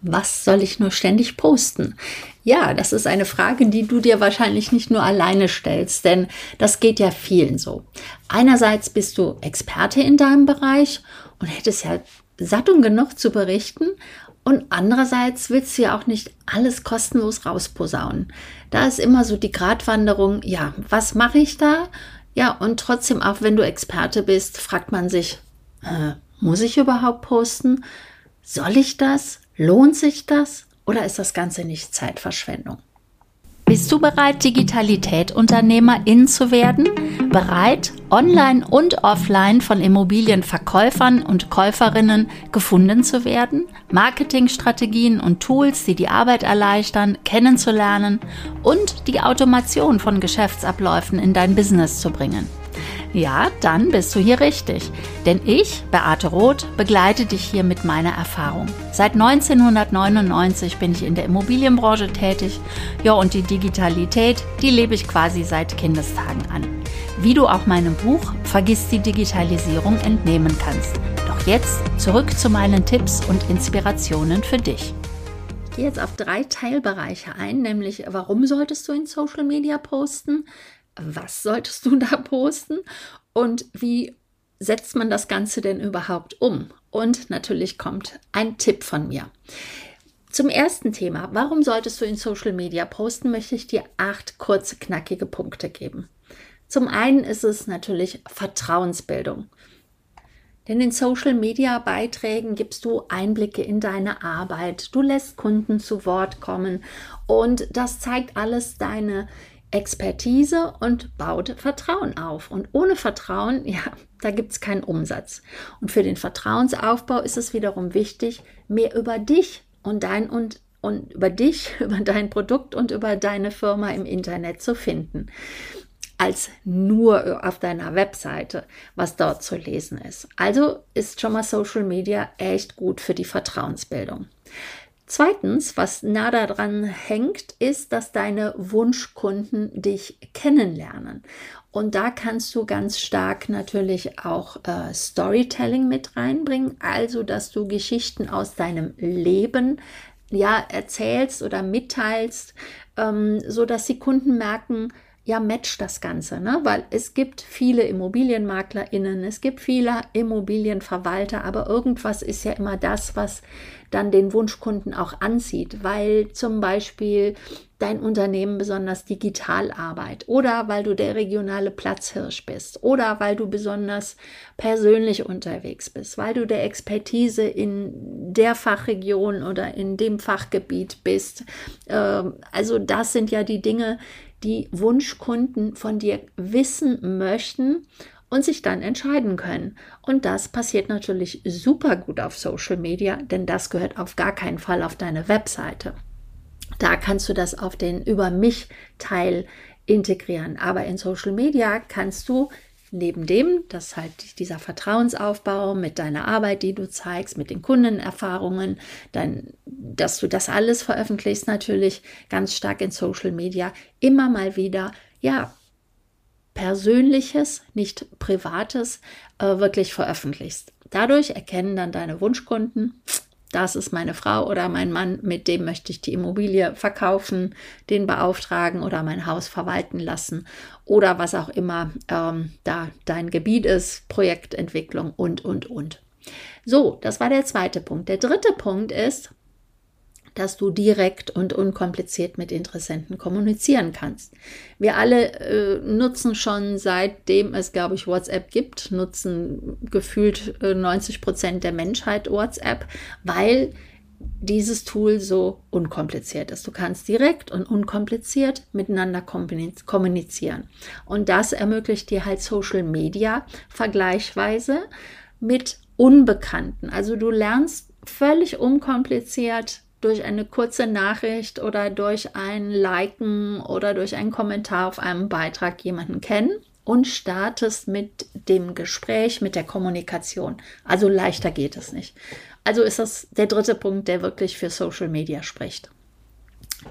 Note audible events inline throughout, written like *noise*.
was soll ich nur ständig posten? Ja, das ist eine Frage, die du dir wahrscheinlich nicht nur alleine stellst, denn das geht ja vielen so. Einerseits bist du Experte in deinem Bereich und hättest ja satt und genug zu berichten. Und andererseits willst du ja auch nicht alles kostenlos rausposaunen. Da ist immer so die Gratwanderung, ja, was mache ich da? Ja, und trotzdem, auch wenn du Experte bist, fragt man sich, äh, muss ich überhaupt posten? Soll ich das? Lohnt sich das? Oder ist das Ganze nicht Zeitverschwendung? Bist du bereit, Digitalität-Unternehmerin zu werden? Bereit, online und offline von Immobilienverkäufern und Käuferinnen gefunden zu werden? Marketingstrategien und Tools, die die Arbeit erleichtern, kennenzulernen und die Automation von Geschäftsabläufen in dein Business zu bringen? Ja, dann bist du hier richtig. Denn ich, Beate Roth, begleite dich hier mit meiner Erfahrung. Seit 1999 bin ich in der Immobilienbranche tätig. Ja, und die Digitalität, die lebe ich quasi seit Kindestagen an. Wie du auch meinem Buch Vergiss die Digitalisierung entnehmen kannst. Doch jetzt zurück zu meinen Tipps und Inspirationen für dich. Ich gehe jetzt auf drei Teilbereiche ein, nämlich warum solltest du in Social Media posten? Was solltest du *laughs* da posten und wie setzt man das Ganze denn überhaupt um? Und natürlich kommt ein Tipp von mir. Zum ersten Thema, warum solltest du in Social Media posten, möchte ich dir acht kurze, knackige Punkte geben. Zum einen ist es natürlich Vertrauensbildung. Denn in Social Media Beiträgen gibst du Einblicke in deine Arbeit, du lässt Kunden zu Wort kommen und das zeigt alles deine Expertise und baut Vertrauen auf. Und ohne Vertrauen, *laughs* ja, da gibt es keinen Umsatz. Und für den Vertrauensaufbau ist es wiederum wichtig, mehr über dich und dein und, und über dich, *laughs* über dein Produkt und über deine Firma im Internet zu finden, als nur auf deiner Webseite, was dort zu lesen ist. Also ist schon mal Social Media echt gut für die Vertrauensbildung. Zweitens, was nah daran hängt, ist, dass deine Wunschkunden dich kennenlernen. Und da kannst du ganz stark natürlich auch äh, Storytelling mit reinbringen, also dass du Geschichten aus deinem Leben ja erzählst oder mitteilst, ähm, so dass die Kunden merken, ja, match das Ganze, ne? weil es gibt viele ImmobilienmaklerInnen, es gibt viele Immobilienverwalter, aber irgendwas ist ja immer das, was dann den Wunschkunden auch anzieht, weil zum Beispiel dein Unternehmen besonders digital arbeitet oder weil du der regionale Platzhirsch bist oder weil du besonders persönlich unterwegs bist, weil du der Expertise in der Fachregion oder in dem Fachgebiet bist. Ähm, also das sind ja die Dinge, die Wunschkunden von dir wissen möchten und sich dann entscheiden können. Und das passiert natürlich super gut auf Social Media, denn das gehört auf gar keinen Fall auf deine Webseite. Da kannst du das auf den Über mich Teil integrieren. Aber in Social Media kannst du neben dem, dass halt dieser Vertrauensaufbau mit deiner Arbeit, die du zeigst, mit den Kundenerfahrungen, dann, dass du das alles veröffentlichst, natürlich ganz stark in Social Media, immer mal wieder, ja, Persönliches, nicht Privates, äh, wirklich veröffentlichst. Dadurch erkennen dann deine Wunschkunden, das ist meine Frau oder mein Mann, mit dem möchte ich die Immobilie verkaufen, den beauftragen oder mein Haus verwalten lassen oder was auch immer ähm, da dein Gebiet ist, Projektentwicklung und, und, und. So, das war der zweite Punkt. Der dritte Punkt ist, dass du direkt und unkompliziert mit Interessenten kommunizieren kannst. Wir alle äh, nutzen schon seitdem es, glaube ich, WhatsApp gibt, nutzen gefühlt äh, 90 Prozent der Menschheit WhatsApp, weil dieses Tool so unkompliziert ist. Du kannst direkt und unkompliziert miteinander kommunizieren. Und das ermöglicht dir halt Social Media vergleichsweise mit Unbekannten. Also du lernst völlig unkompliziert durch eine kurze Nachricht oder durch ein Liken oder durch einen Kommentar auf einem Beitrag jemanden kennen und startest mit dem Gespräch, mit der Kommunikation. Also leichter geht es nicht. Also ist das der dritte Punkt, der wirklich für Social Media spricht.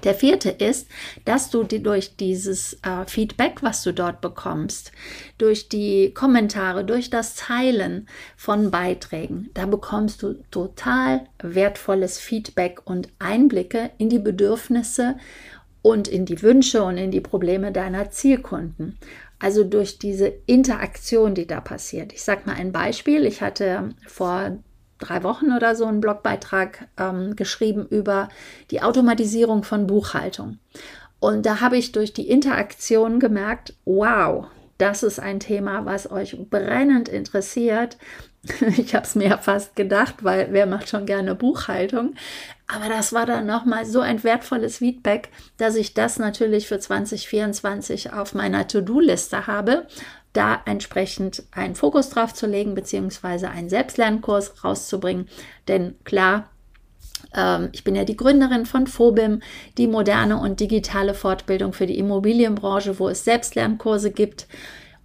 Der vierte ist, dass du die, durch dieses äh, Feedback, was du dort bekommst, durch die Kommentare, durch das Teilen von Beiträgen, da bekommst du total wertvolles Feedback und Einblicke in die Bedürfnisse und in die Wünsche und in die Probleme deiner Zielkunden. Also durch diese Interaktion, die da passiert. Ich sage mal ein Beispiel. Ich hatte vor drei Wochen oder so einen Blogbeitrag ähm, geschrieben über die Automatisierung von Buchhaltung. Und da habe ich durch die Interaktion gemerkt, wow, das ist ein Thema, was euch brennend interessiert. *laughs* Ich habe es mir fast gedacht, weil wer macht schon gerne Buchhaltung? Aber das war dann nochmal so ein wertvolles Feedback, dass ich das natürlich für 2024 auf meiner To-Do-Liste habe da entsprechend einen Fokus drauf zu legen, beziehungsweise einen Selbstlernkurs rauszubringen. Denn klar, ähm, ich bin ja die Gründerin von Phobim, die moderne und digitale Fortbildung für die Immobilienbranche, wo es Selbstlernkurse gibt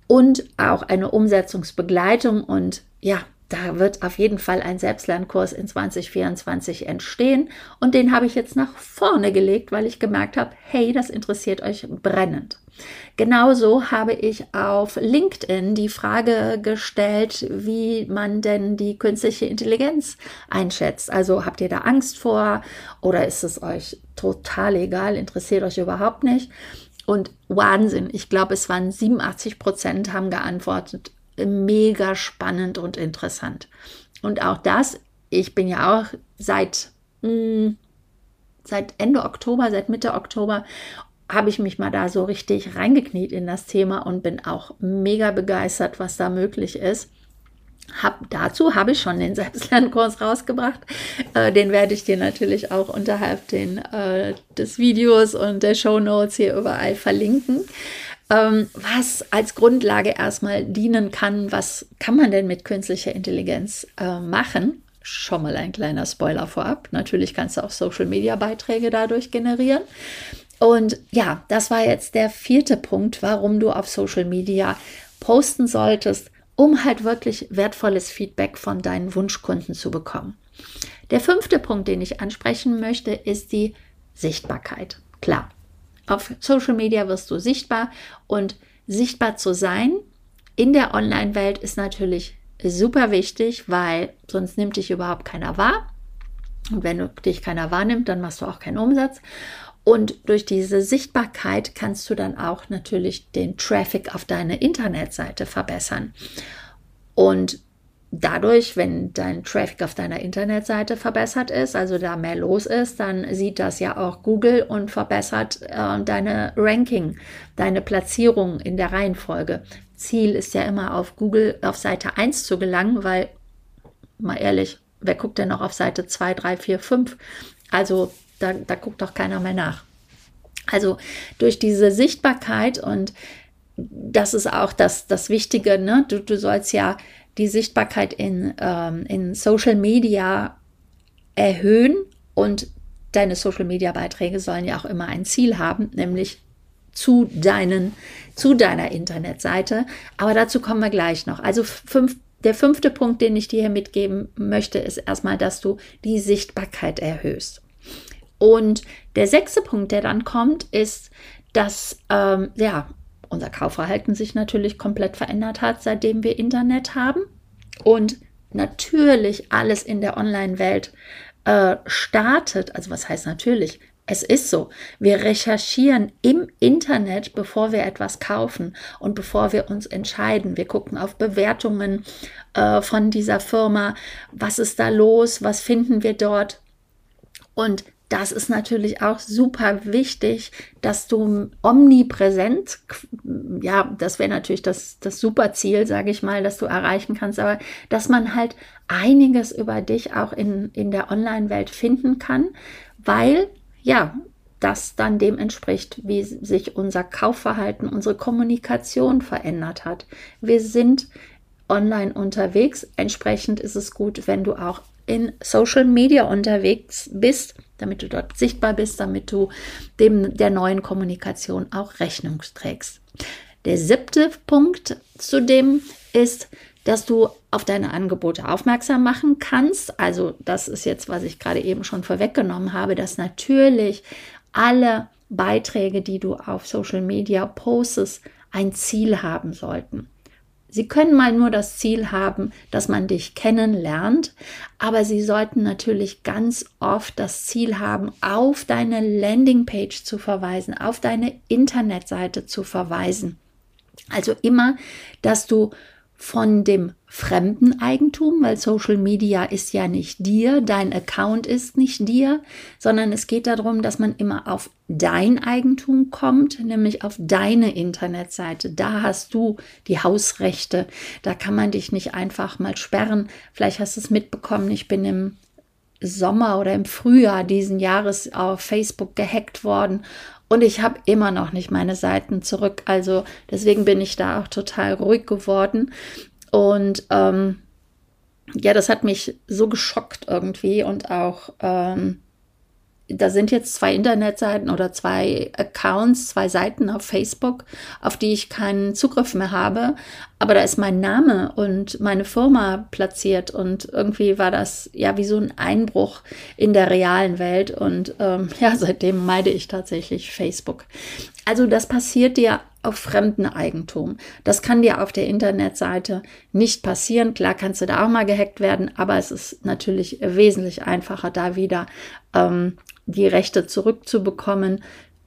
und auch eine Umsetzungsbegleitung. Und ja, da wird auf jeden Fall ein Selbstlernkurs in 2024 entstehen. Und den habe ich jetzt nach vorne gelegt, weil ich gemerkt habe, hey, das interessiert euch brennend. Genauso habe ich auf LinkedIn die Frage gestellt, wie man denn die künstliche Intelligenz einschätzt. Also habt ihr da Angst vor oder ist es euch total egal, interessiert euch überhaupt nicht? Und Wahnsinn, ich glaube, es waren 87 Prozent haben geantwortet, mega spannend und interessant. Und auch das, ich bin ja auch seit, mh, hm, seit Ende Oktober, seit Mitte Oktober, habe ich mich mal da so richtig reingekniet in das Thema und bin auch mega begeistert, was da möglich ist. Hab, dazu habe ich schon den *laughs* Selbstlernkurs rausgebracht. Äh, den werde ich dir natürlich auch unterhalb den, äh, des Videos und der Show Notes hier überall verlinken was als Grundlage erstmal dienen kann. Was kann man denn mit künstlicher Intelligenz äh, machen? Schon mal ein kleiner Spoiler vorab. Natürlich kannst du auch Social-Media-Beiträge dadurch generieren. Und ja, das war jetzt der vierte Punkt, warum du auf Social Media posten solltest, um halt wirklich wertvolles Feedback von deinen Wunschkunden zu bekommen. Der fünfte Punkt, den ich ansprechen möchte, ist die Sichtbarkeit. Klar, auf Social Media wirst du sichtbar und sichtbar zu sein in der Online-Welt ist natürlich super wichtig, weil sonst nimmt dich überhaupt keiner wahr. Und wenn dich keiner wahrnimmt, dann machst du auch keinen Umsatz. Und durch diese Sichtbarkeit kannst du dann auch natürlich den Traffic auf deine Internetseite verbessern. Und dadurch, wenn dein Traffic auf deiner Internetseite verbessert ist, also da mehr los ist, dann sieht das ja auch Google und verbessert äh, deine Ranking, deine Platzierung in der Reihenfolge. Ziel ist ja immer auf Google auf Seite 1 zu gelangen, weil, mal ehrlich, wer guckt denn noch auf Seite 2, 3, 4, 5? Also da, da guckt doch keiner mehr nach. Also durch diese Sichtbarkeit und das ist auch das, das Wichtige, ne? du, du sollst ja die Sichtbarkeit in, ähm, in Social Media erhöhen und deine Social Media Beiträge sollen ja auch immer ein Ziel haben, nämlich zu deinen, zu deiner Internetseite. Aber dazu kommen wir gleich noch. Also fünf, der fünfte Punkt, den ich dir hier mitgeben möchte, ist erstmal, dass du die Sichtbarkeit erhöhst. Und der sechste Punkt, der dann kommt, ist, dass ähm, ja, unser Kaufverhalten sich natürlich komplett verändert hat, seitdem wir Internet haben. Und natürlich alles in der Online-Welt äh, startet. Also was heißt natürlich? Es ist so. Wir recherchieren im Internet, bevor wir etwas kaufen und bevor wir uns entscheiden. Wir gucken auf Bewertungen äh, von dieser Firma. Was ist da los? Was finden wir dort? Und das ist natürlich auch super wichtig, dass du omnipräsent, ja, das wäre natürlich das, das super Ziel, sage ich mal, dass du erreichen kannst, aber dass man halt einiges über dich auch in, in der Online-Welt finden kann, weil, ja, das dann dem entspricht, wie sich unser Kaufverhalten, unsere Kommunikation verändert hat. Wir sind online unterwegs. Entsprechend ist es gut, wenn du auch in Social Media unterwegs bist, damit du dort sichtbar bist, damit du dem der neuen Kommunikation auch Rechnung trägst. Der siebte Punkt zudem ist, dass du auf deine Angebote aufmerksam machen kannst. Also das ist jetzt, was ich gerade eben schon vorweggenommen habe, dass natürlich alle Beiträge, die du auf Social Media postest, ein Ziel haben sollten. Sie können mal nur das Ziel haben, dass man dich kennenlernt, aber sie sollten natürlich ganz oft das Ziel haben, auf deine Landingpage zu verweisen, auf deine Internetseite zu verweisen. Also immer, dass du von dem fremden Eigentum, weil Social Media ist ja nicht dir, dein Account ist nicht dir, sondern es geht darum, dass man immer auf dein Eigentum kommt, nämlich auf deine Internetseite. Da hast du die Hausrechte. Da kann man dich nicht einfach mal sperren. Vielleicht hast du es mitbekommen, ich bin im Sommer oder im Frühjahr diesen Jahres auf Facebook gehackt worden und ich habe immer noch nicht meine Seiten zurück. Also deswegen bin ich da auch total ruhig geworden. Und ähm, ja, das hat mich so geschockt irgendwie und auch ähm, da sind jetzt zwei Internetseiten oder zwei Accounts, zwei Seiten auf Facebook, auf die ich keinen Zugriff mehr habe. Aber da ist mein Name und meine Firma platziert und irgendwie war das ja wie so ein Einbruch in der realen Welt. Und ähm, *laughs* ja, seitdem meide ich tatsächlich Facebook. Also das passiert dir auf fremden Eigentum. Das kann dir auf der Internetseite nicht passieren. Klar kannst du da auch mal gehackt werden, aber es ist natürlich wesentlich einfacher, da wieder ähm, die Rechte zurückzubekommen.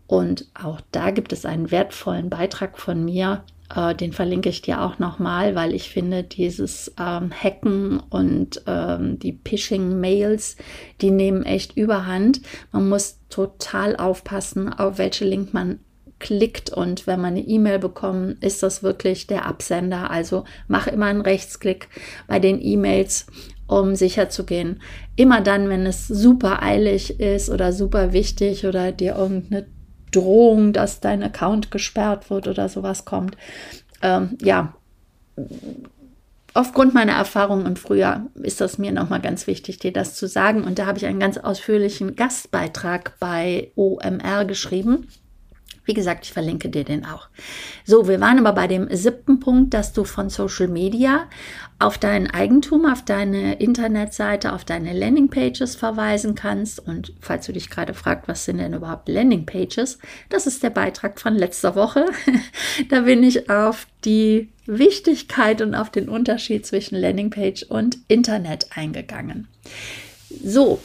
Und auch da gibt es einen wertvollen Beitrag von mir. Äh, den verlinke ich dir auch nochmal, weil ich finde, dieses ähm, Hacken und ähm, die Phishing-Mails, die nehmen echt überhand. Man muss total aufpassen, auf welche Link man klickt und wenn man eine E-Mail bekommt, ist das wirklich der Absender. Also mach immer einen Rechtsklick bei den E-Mails um sicher zu gehen. Immer dann, wenn es super eilig ist oder super wichtig oder dir irgendeine Drohung, dass dein Account gesperrt wird oder sowas kommt. Ähm, ja, aufgrund meiner Erfahrungen im Frühjahr ist das mir nochmal ganz wichtig, dir das zu sagen. Und da habe ich einen ganz ausführlichen Gastbeitrag bei OMR geschrieben. Wie gesagt, ich verlinke dir den auch. So, wir waren aber bei dem siebten Punkt, dass du von Social Media auf dein Eigentum, auf deine Internetseite, auf deine Landingpages verweisen kannst. Und falls du dich gerade fragst, was sind denn überhaupt Landingpages? Das ist der Beitrag von letzter Woche. *laughs* da bin ich auf die Wichtigkeit und auf den Unterschied zwischen Landingpage und Internet eingegangen. So,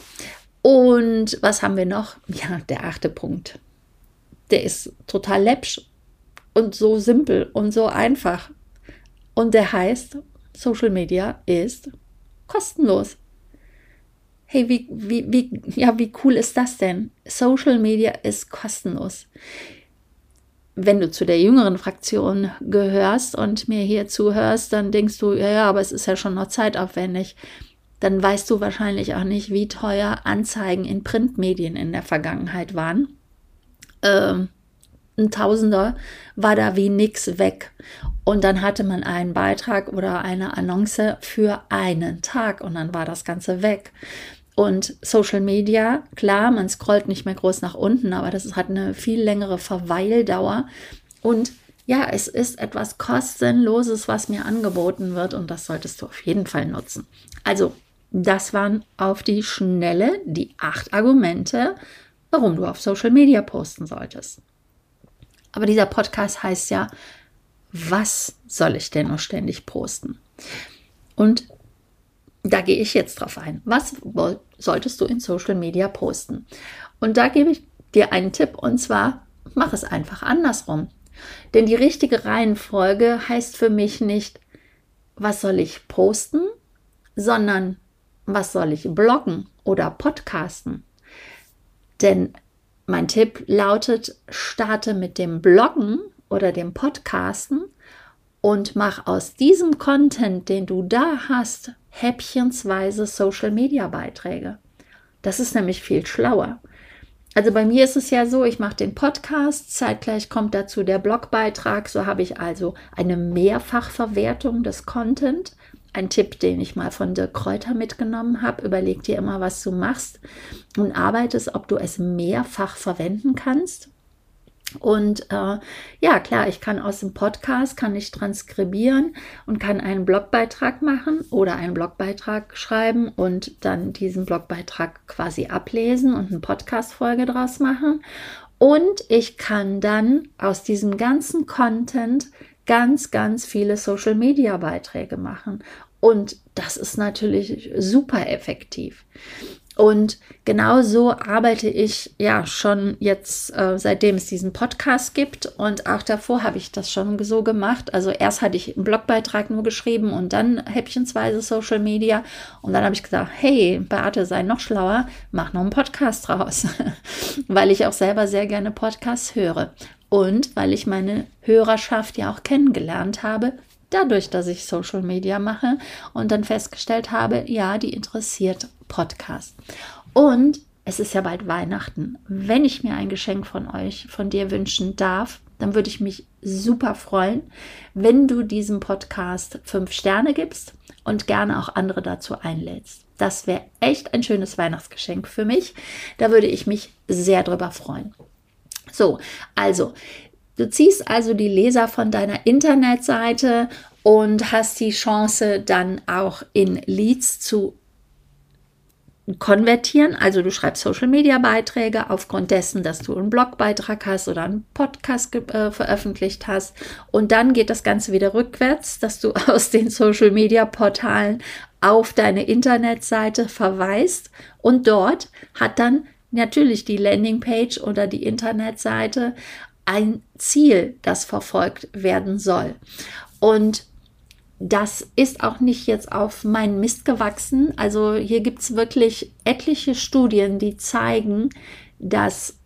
und was haben wir noch? Ja, der achte Punkt der ist total läppsch und so simpel und so einfach. Und der heißt, Social Media ist kostenlos. Hey, wie, wie, wie, ja, wie cool ist das denn? Social Media ist kostenlos. Wenn du zu der jüngeren Fraktion gehörst und mir hier zuhörst, dann denkst du, ja, ja, aber es ist ja schon noch zeitaufwendig. Dann weißt du wahrscheinlich auch nicht, wie teuer Anzeigen in Printmedien in der Vergangenheit waren äh, ein Tausender war da wie nix weg. Und dann hatte man einen Beitrag oder eine Annonce für einen Tag und dann war das Ganze weg. Und Social Media, klar, man scrollt nicht mehr groß nach unten, aber das hat eine viel längere Verweildauer. Und ja, es ist etwas kostenloses, was mir angeboten wird und das solltest du auf jeden Fall nutzen. Also, das waren auf die Schnelle die acht Argumente, warum du auf Social Media posten solltest. Aber dieser Podcast heißt ja, was soll ich denn noch ständig posten? Und da gehe ich jetzt drauf ein. Was solltest du in Social Media posten? Und da gebe ich dir einen Tipp und zwar, mach es einfach andersrum. Denn die richtige Reihenfolge heißt für mich nicht, was soll ich posten, sondern was soll ich bloggen oder podcasten. Denn mein Tipp lautet, starte mit dem Bloggen oder dem Podcasten und mach aus diesem Content, den du da hast, häppchensweise Social-Media-Beiträge. Das ist nämlich viel schlauer. Also bei mir ist es ja so, ich mache den Podcast, zeitgleich kommt dazu der Blogbeitrag, so habe ich also eine Mehrfachverwertung des Content ein Tipp, den ich mal von Dirk Kräuter mitgenommen habe. Überleg dir immer, was du machst und arbeitest, ob du es mehrfach verwenden kannst. Und äh, ja, klar, ich kann aus dem Podcast, kann ich transkribieren und kann einen Blogbeitrag machen oder einen Blogbeitrag schreiben und dann diesen Blogbeitrag quasi ablesen und eine Podcast-Folge draus machen. Und ich kann dann aus diesem ganzen Content ganz, ganz viele Social-Media-Beiträge machen. Und das ist natürlich super effektiv. Und genau so arbeite ich ja schon jetzt, äh, seitdem es diesen Podcast gibt. Und auch davor habe ich das schon so gemacht. Also erst hatte ich einen Blogbeitrag nur geschrieben und dann häppchensweise Social Media. Und dann habe ich gesagt, hey, Beate, sei noch schlauer, mach noch einen Podcast draus. *laughs* weil ich auch selber sehr gerne Podcasts höre. Und weil ich meine Hörerschaft ja auch kennengelernt habe, dadurch, dass ich Social Media mache und dann festgestellt habe, ja, die interessiert Podcast. Und es ist ja bald Weihnachten. Wenn ich mir ein Geschenk von euch, von dir wünschen darf, dann würde ich mich super freuen, wenn du diesem Podcast fünf Sterne gibst und gerne auch andere dazu einlädst. Das wäre echt ein schönes Weihnachtsgeschenk für mich. Da würde ich mich sehr drüber freuen. So, also Du ziehst also die Leser von deiner Internetseite und hast die Chance dann auch in Leads zu konvertieren. Also du schreibst Social-Media-Beiträge aufgrund dessen, dass du einen Blogbeitrag hast oder einen Podcast äh, veröffentlicht hast. Und dann geht das Ganze wieder rückwärts, dass du *laughs* aus den Social-Media-Portalen auf deine Internetseite verweist. Und dort hat dann natürlich die Landingpage oder die Internetseite ein Ziel, das verfolgt werden soll. Und das ist auch nicht jetzt auf meinen Mist gewachsen. Also hier gibt es wirklich etliche Studien, die zeigen, dass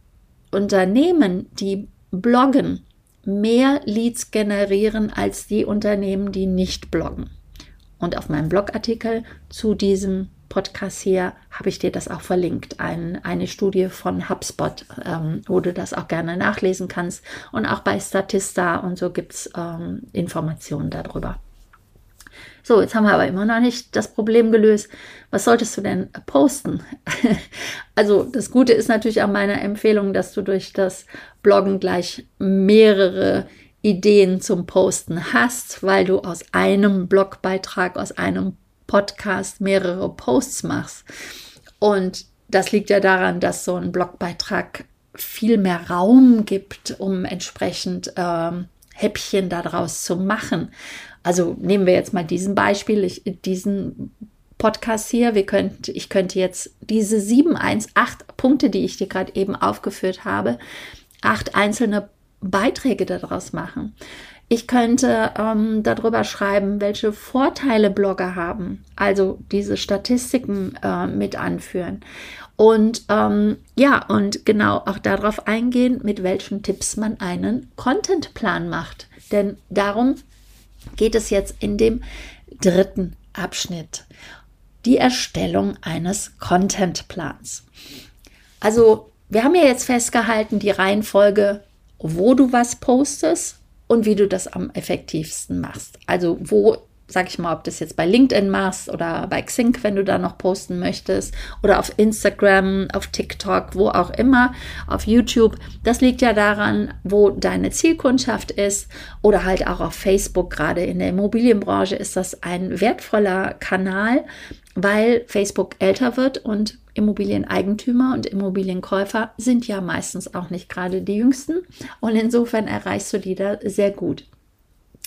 Unternehmen, die bloggen, mehr Leads generieren als die Unternehmen, die nicht bloggen. Und auf meinem Blogartikel zu diesem Podcast hier habe ich dir das auch verlinkt. Ein, eine Studie von HubSpot, ähm, wo du das auch gerne nachlesen kannst. Und auch bei Statista und so gibt es ähm, Informationen darüber. So, jetzt haben wir aber immer noch nicht das Problem gelöst. Was solltest du denn posten? *laughs* also das Gute ist natürlich auch meine Empfehlung, dass du durch das Bloggen gleich mehrere Ideen zum Posten hast, weil du aus einem Blogbeitrag, aus einem Podcast mehrere Posts machst. Und das liegt ja daran, dass so ein Blogbeitrag viel mehr Raum gibt, um entsprechend ähm, Häppchen daraus zu machen. Also nehmen wir jetzt mal diesen Beispiel, ich, diesen Podcast hier. Wir könnt, ich könnte jetzt diese 7, 1, 8 Punkte, die ich dir gerade eben aufgeführt habe, acht einzelne Beiträge daraus machen. Ich könnte ähm, darüber schreiben, welche Vorteile Blogger haben, also diese Statistiken äh, mit anführen. Und ähm, ja, und genau auch darauf eingehen, mit welchen Tipps man einen Contentplan macht. Denn darum geht es jetzt in dem dritten Abschnitt. Die Erstellung eines Contentplans. Also, wir haben ja jetzt festgehalten, die Reihenfolge, wo du was postest, und wie du das am effektivsten machst. Also wo, sag ich mal, ob das jetzt bei LinkedIn machst oder bei Xing, wenn du da noch posten möchtest oder auf Instagram, auf TikTok, wo auch immer, auf YouTube. Das liegt ja daran, wo deine Zielkundschaft ist oder halt auch auf Facebook. Gerade in der Immobilienbranche ist das ein wertvoller Kanal, weil Facebook älter wird und Immobilieneigentümer und Immobilienkäufer sind ja meistens auch nicht gerade die jüngsten und insofern erreichst du die da sehr gut.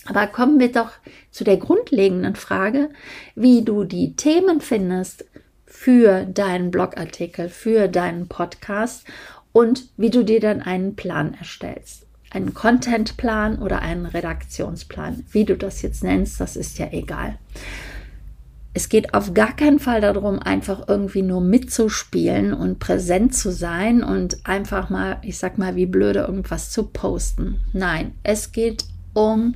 Aber kommen wir doch zu der grundlegenden Frage, wie du die Themen findest für deinen Blogartikel, für deinen Podcast und wie du dir dann einen Plan erstellst. Einen Contentplan oder einen Redaktionsplan. Wie du das jetzt nennst, das ist ja egal es geht auf gar keinen Fall darum, einfach irgendwie nur mitzuspielen und präsent zu sein und einfach mal, ich sag mal, wie blöde irgendwas zu posten. Nein, es geht um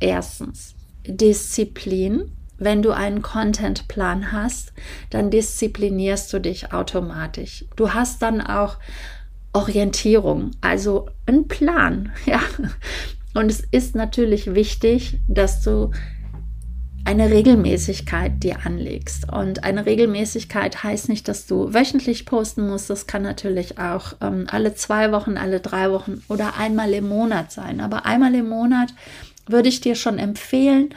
erstens Disziplin. Wenn du einen Contentplan hast, dann disziplinierst du dich automatisch. Du hast dann auch Orientierung, also einen Plan, *laughs* ja. Und es ist natürlich wichtig, dass du eine Regelmäßigkeit dir anlegst. Und eine Regelmäßigkeit heißt nicht, dass du wöchentlich posten musst. Das kann natürlich auch ähm, alle zwei Wochen, alle drei Wochen oder einmal im Monat sein. Aber einmal im Monat würde ich dir schon empfehlen.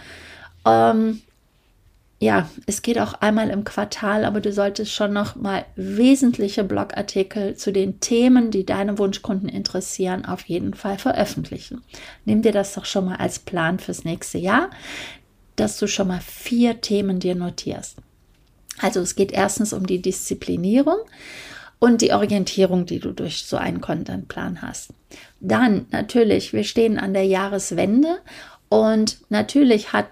Ähm, ja, es geht auch einmal im Quartal, aber du solltest schon noch mal wesentliche Blogartikel zu den Themen, die deine Wunschkunden interessieren, auf jeden Fall veröffentlichen. Nimm dir das doch schon mal als Plan fürs nächste Jahr dass du schon mal vier Themen dir notierst. Also es geht erstens um die Disziplinierung und die Orientierung, die du durch so einen Contentplan hast. Dann natürlich, wir stehen an der Jahreswende und natürlich hat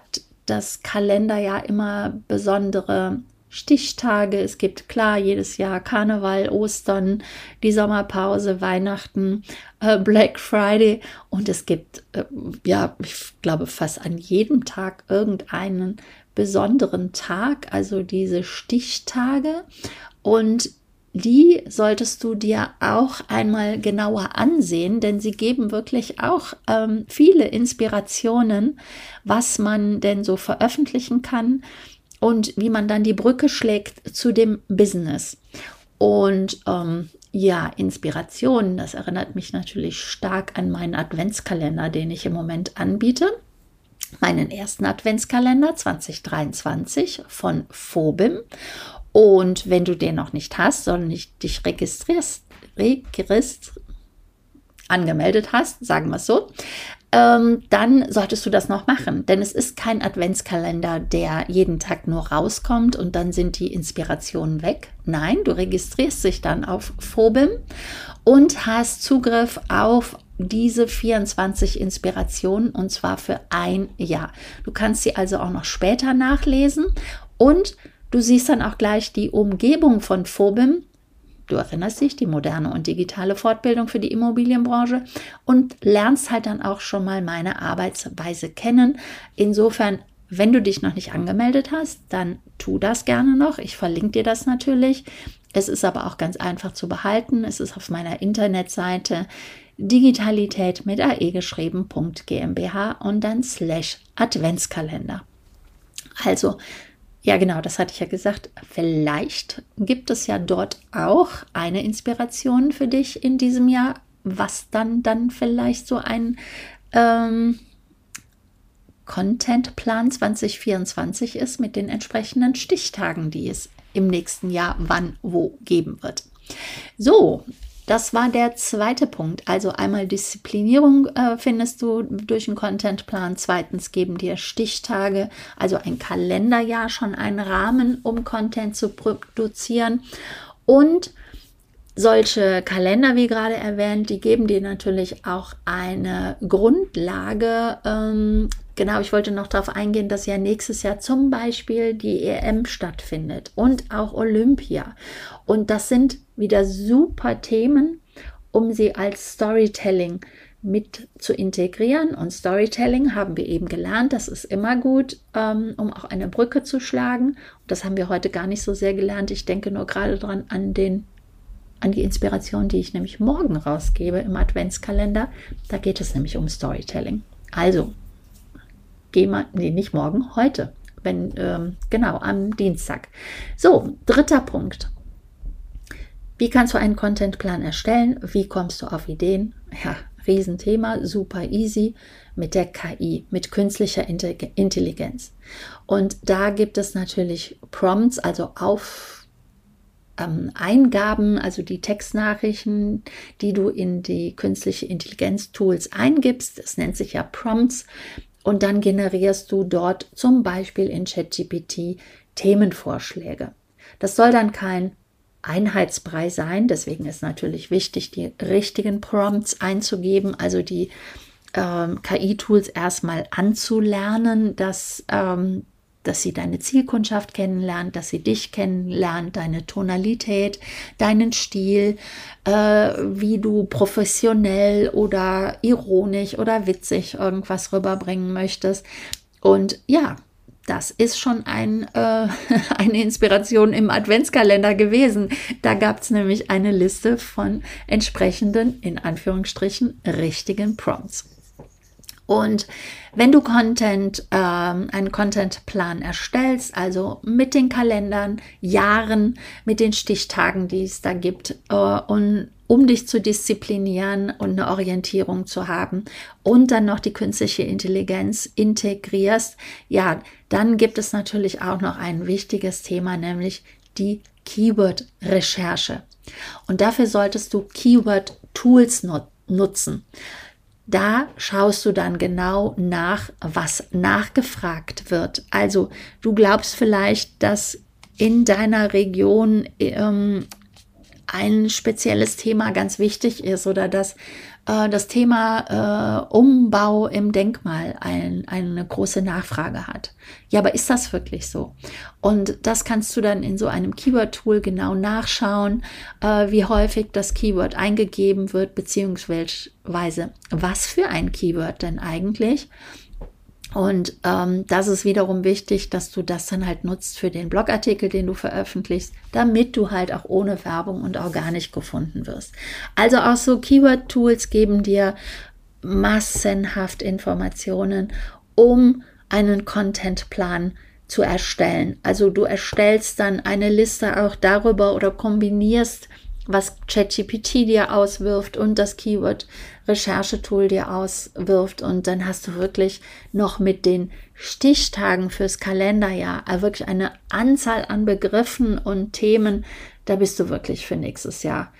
das Kalenderjahr immer besondere Stichtage. Es gibt klar jedes Jahr Karneval, Ostern, die Sommerpause, Weihnachten, äh, Black Friday. Und es gibt, äh, ja, ich glaube, fast an jedem Tag irgendeinen besonderen Tag, also diese Stichtage. Und die solltest du dir auch einmal genauer ansehen, denn sie geben wirklich auch ähm, viele Inspirationen, was man denn so veröffentlichen kann und wie man dann die Brücke schlägt zu dem Business. Und ähm, ja, Inspiration, das erinnert mich natürlich stark an meinen Adventskalender, den ich im Moment anbiete. Meinen ersten Adventskalender 2023 von Phobim. Und wenn du den noch nicht hast, sondern nicht dich registrierst, registrierst angemeldet hast, sagen wir es so, ähm, dann solltest du das noch machen. Denn es ist kein Adventskalender, der jeden Tag nur rauskommt und dann sind die Inspirationen weg. Nein, du registrierst dich dann auf Phobim und hast Zugriff auf diese 24 Inspirationen und zwar für ein Jahr. Du kannst sie also auch noch später nachlesen und du siehst dann auch gleich die Umgebung von Phobim du erinnerst dich, die moderne und digitale Fortbildung für die Immobilienbranche und lernst halt dann auch schon mal meine Arbeitsweise kennen. Insofern, wenn du dich noch nicht angemeldet hast, dann tu das gerne noch. Ich verlinke dir das natürlich. Es ist aber auch ganz einfach zu behalten. Es ist auf meiner Internetseite digitalität mit ae geschrieben.gmbh und dann slash Adventskalender. Also ja, genau, das hatte ich ja gesagt. Vielleicht gibt es ja dort auch eine Inspiration für dich in diesem Jahr, was dann dann vielleicht so ein ähm, Contentplan 2024 ist mit den entsprechenden Stichtagen, die es im nächsten Jahr wann wo geben wird. So, das war der zweite Punkt. Also einmal Disziplinierung äh, findest du durch einen Contentplan. Zweitens geben dir Stichtage, also ein Kalenderjahr schon einen Rahmen, um Content zu produzieren. Und solche Kalender, wie gerade erwähnt, die geben dir natürlich auch eine Grundlage. Ähm, genau, ich wollte noch darauf eingehen, dass ja nächstes Jahr zum Beispiel die EM stattfindet und auch Olympia. Und das sind wieder super Themen, um sie als Storytelling mit zu integrieren. Und Storytelling haben wir eben gelernt, das ist immer gut, ähm, um auch eine Brücke zu schlagen. Und das haben wir heute gar nicht so sehr gelernt. Ich denke nur gerade dran an den an die Inspiration, die ich nämlich morgen rausgebe im Adventskalender. Da geht es nämlich um Storytelling. Also, geh mal, nee, nicht morgen, heute. Wenn, ähm, genau, am Dienstag. So, dritter Punkt. Wie kannst du einen Contentplan erstellen? Wie kommst du auf Ideen? Ja, Riesenthema, super easy mit der KI, mit künstlicher Intelligenz. Und da gibt es natürlich Prompts, also auf ähm, Eingaben, also die Textnachrichten, die du in die künstliche Intelligenz-Tools eingibst. Das nennt sich ja Prompts. Und dann generierst du dort zum Beispiel in ChatGPT Themenvorschläge. Das soll dann kein Einheitsbrei sein. Deswegen ist natürlich wichtig, die richtigen Prompts einzugeben, also die ähm, KI-Tools erstmal anzulernen, dass ähm, dass sie deine Zielkundschaft kennenlernt, dass sie dich kennenlernt, deine Tonalität, deinen Stil, äh, wie du professionell oder ironisch oder witzig irgendwas rüberbringen möchtest. Und ja, das ist schon ein, äh, *laughs* eine Inspiration im Adventskalender gewesen. Da gab es nämlich eine Liste von entsprechenden, in Anführungsstrichen, richtigen Prompts. Und wenn du Content, ähm, einen Contentplan erstellst, also mit den Kalendern, Jahren, mit den Stichtagen, die es da gibt, äh, und um dich zu disziplinieren und eine Orientierung zu haben und dann noch die künstliche Intelligenz integrierst, ja, dann gibt es natürlich auch noch ein wichtiges Thema, nämlich die Keyword-Recherche. Und dafür solltest du Keyword-Tools nut nutzen. Da schaust du dann genau nach, was nachgefragt wird. Also du glaubst vielleicht, dass in deiner Region ähm, ein spezielles Thema ganz wichtig ist oder dass äh, das Thema äh, Umbau im Denkmal ein, eine große Nachfrage hat. Ja, aber ist das wirklich so? Und das kannst du dann in so einem Keyword-Tool genau nachschauen, äh, wie häufig das Keyword eingegeben wird, beziehungsweise was für ein Keyword denn eigentlich. Und ähm, das ist wiederum wichtig, dass du das dann halt nutzt für den Blogartikel, den du veröffentlichst, damit du halt auch ohne Werbung und organisch gefunden wirst. Also auch so Keyword-Tools geben dir massenhaft Informationen, um einen Contentplan zu erstellen. Also du erstellst dann eine Liste auch darüber oder kombinierst was ChatGPT dir auswirft und das Keyword-Recherchetool dir auswirft. Und dann hast du wirklich noch mit den Stichtagen fürs Kalenderjahr äh, wirklich eine Anzahl an Begriffen und Themen. Da bist du wirklich für nächstes Jahr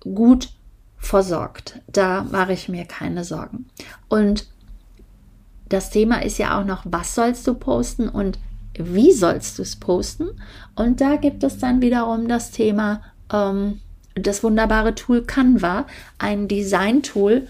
gut versorgt. Da mache ich mir keine Sorgen. Und das Thema ist ja auch noch, was sollst du posten und wie sollst du es posten? Und da gibt es dann wiederum das Thema, ähm, das wunderbare Tool Canva, ein Design-Tool.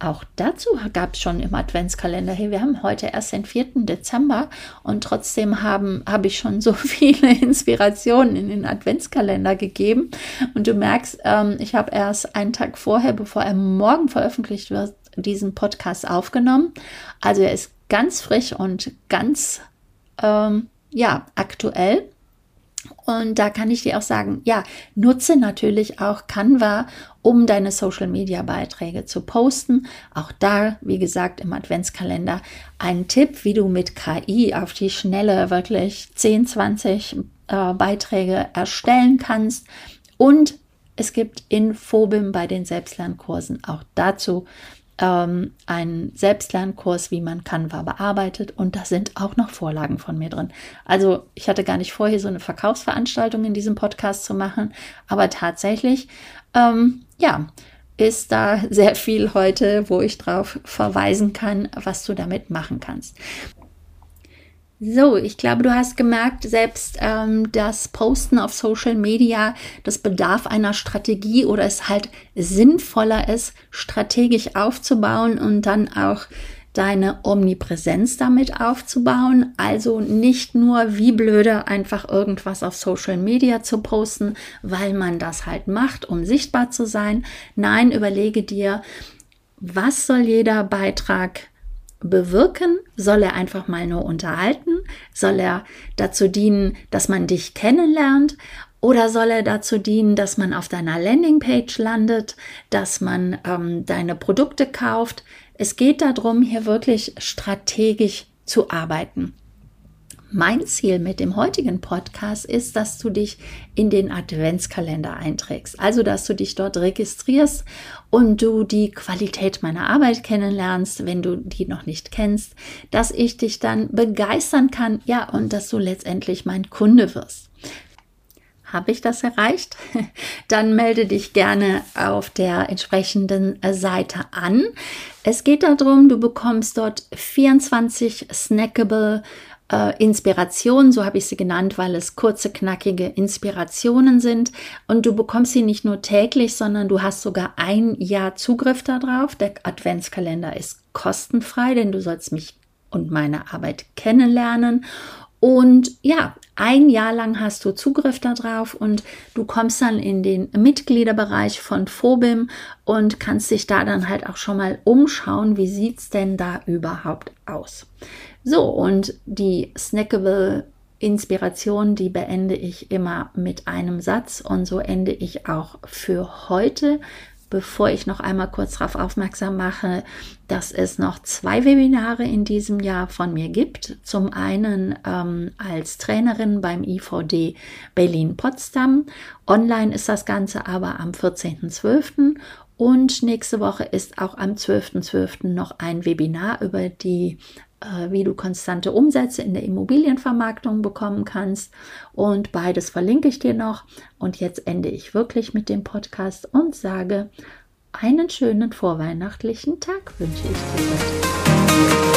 Auch dazu gab es schon im Adventskalender. Hey, wir haben heute erst den 4. Dezember und trotzdem habe hab ich schon so *laughs* viele Inspirationen in den Adventskalender gegeben. Und du merkst, ähm, ich habe erst einen Tag vorher, bevor er morgen veröffentlicht wird, diesen Podcast aufgenommen. Also er ist ganz frisch und ganz ähm, ja, aktuell. Und da kann ich dir auch sagen, ja, nutze natürlich auch Canva, um deine Social Media Beiträge zu posten. Auch da, wie gesagt, im Adventskalender ein Tipp, wie du mit KI auf die Schnelle wirklich 10, 20 äh, Beiträge erstellen kannst. Und es gibt in Phobim bei den Selbstlernkursen auch dazu ähm, einen Selbstlernkurs, wie man Canva bearbeitet und da sind auch noch Vorlagen von mir drin. Also ich hatte gar nicht vor, hier so eine Verkaufsveranstaltung in diesem Podcast zu machen, aber tatsächlich, ähm, ja, ist da sehr viel heute, wo ich drauf verweisen kann, was du damit machen kannst. So, ich glaube, du hast gemerkt, selbst ähm, das Posten auf Social Media, das bedarf einer Strategie oder es halt sinnvoller ist, strategisch aufzubauen und dann auch deine Omnipräsenz damit aufzubauen. Also nicht nur wie blöde einfach irgendwas auf Social Media zu posten, weil man das halt macht, um sichtbar zu sein. Nein, überlege dir, was soll jeder Beitrag bewirken? Soll er einfach mal nur unterhalten? Soll er dazu dienen, dass man dich kennenlernt? Oder soll er dazu dienen, dass man auf deiner Landingpage landet, dass man ähm, deine Produkte kauft? Es geht darum, hier wirklich strategisch zu arbeiten. Mein Ziel mit dem heutigen Podcast ist, dass du dich in den Adventskalender einträgst. Also, dass du dich dort registrierst und du die Qualität meiner Arbeit kennenlernst, wenn du die noch nicht kennst, dass ich dich dann begeistern kann, ja, und dass du letztendlich mein Kunde wirst. Habe ich das erreicht? *laughs* Dann melde dich gerne auf der entsprechenden Seite an. Es geht darum, du bekommst dort 24 snackable äh, Inspiration, so habe ich sie genannt, weil es kurze, knackige Inspirationen sind. Und du bekommst sie nicht nur täglich, sondern du hast sogar ein Jahr Zugriff darauf. Der Adventskalender ist kostenfrei, denn du sollst mich und meine Arbeit kennenlernen. Und ja, ein Jahr lang hast du Zugriff darauf und du kommst dann in den Mitgliederbereich von Phobim und kannst dich da dann halt auch schon mal umschauen, wie sieht es denn da überhaupt aus. So, und die snackable Inspiration, die beende ich immer mit einem Satz und so ende ich auch für heute bevor ich noch einmal kurz darauf aufmerksam mache, dass es noch zwei Webinare in diesem Jahr von mir gibt. Zum einen ähm, als Trainerin beim IVD Berlin-Potsdam. Online ist das Ganze aber am 14.12. Und nächste Woche ist auch am 12.12. .12. noch ein Webinar über die wie du konstante Umsätze in der Immobilienvermarktung bekommen kannst. Und beides verlinke ich dir noch. Und jetzt ende ich wirklich mit dem Podcast und sage, einen schönen vorweihnachtlichen Tag wünsche ich dir.